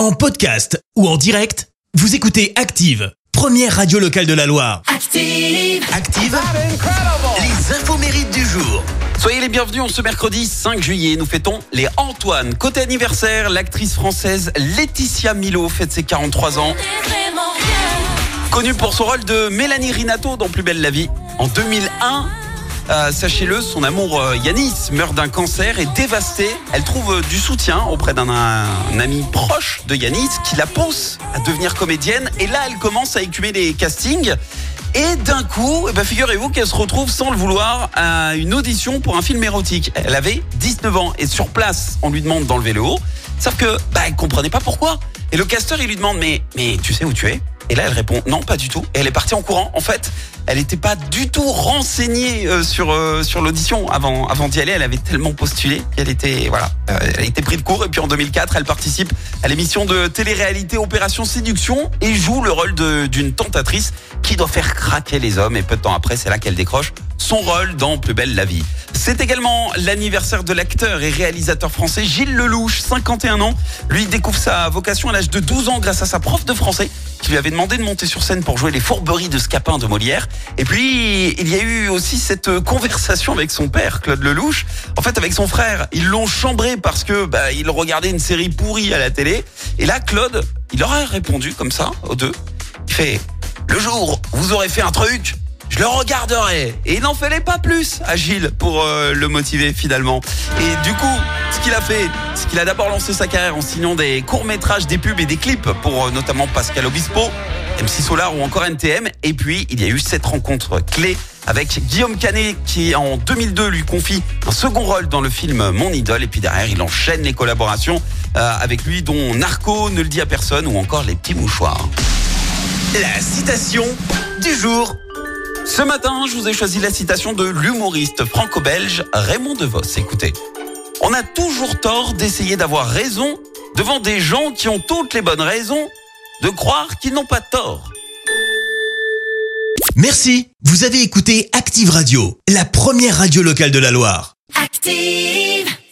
En podcast ou en direct, vous écoutez Active, première radio locale de la Loire. Active. Active, les infos mérites du jour. Soyez les bienvenus en ce mercredi 5 juillet. Nous fêtons les Antoine. Côté anniversaire, l'actrice française Laetitia Milo fête ses 43 ans. Connue pour son rôle de Mélanie Rinato dans Plus belle la vie. En 2001, euh, sachez-le, son amour euh, Yanis meurt d'un cancer et dévastée. Elle trouve euh, du soutien auprès d'un un ami proche de Yanis qui la pousse à devenir comédienne. Et là, elle commence à écumer les castings. Et d'un coup, eh ben, figurez-vous qu'elle se retrouve sans le vouloir à une audition pour un film érotique. Elle avait 19 ans et sur place, on lui demande d'enlever le haut. Sauf que, bah, elle comprenait pas pourquoi. Et le casteur, il lui demande, mais, mais tu sais où tu es? Et là, elle répond, non, pas du tout. Et elle est partie en courant. En fait, elle n'était pas du tout renseignée euh, sur euh, sur l'audition avant avant d'y aller. Elle avait tellement postulé qu'elle était voilà, euh, elle été prise de court. Et puis en 2004, elle participe à l'émission de télé-réalité Opération Séduction et joue le rôle d'une tentatrice qui doit faire craquer les hommes. Et peu de temps après, c'est là qu'elle décroche son rôle dans Plus belle la vie. C'est également l'anniversaire de l'acteur et réalisateur français Gilles Lelouch, 51 ans. Lui découvre sa vocation à l'âge de 12 ans grâce à sa prof de français qui lui avait demandé de monter sur scène pour jouer les fourberies de Scapin de Molière. Et puis, il y a eu aussi cette conversation avec son père, Claude Lelouch. En fait, avec son frère, ils l'ont chambré parce que bah, il regardait une série pourrie à la télé. Et là, Claude, il leur a répondu comme ça, aux deux. Il fait, le jour vous aurez fait un truc, le regarderai. Et il n'en fallait pas plus à Gilles pour euh, le motiver finalement. Et du coup, ce qu'il a fait, c'est qu'il a d'abord lancé sa carrière en signant des courts-métrages, des pubs et des clips pour euh, notamment Pascal Obispo, MC Solar ou encore NTM. Et puis, il y a eu cette rencontre clé avec Guillaume Canet qui en 2002 lui confie un second rôle dans le film Mon Idole. Et puis derrière, il enchaîne les collaborations euh, avec lui dont Narco, Ne le dit à personne ou encore Les Petits Mouchoirs. La citation du jour. Ce matin, je vous ai choisi la citation de l'humoriste franco-belge Raymond DeVos. Écoutez, on a toujours tort d'essayer d'avoir raison devant des gens qui ont toutes les bonnes raisons de croire qu'ils n'ont pas tort. Merci, vous avez écouté Active Radio, la première radio locale de la Loire. Active.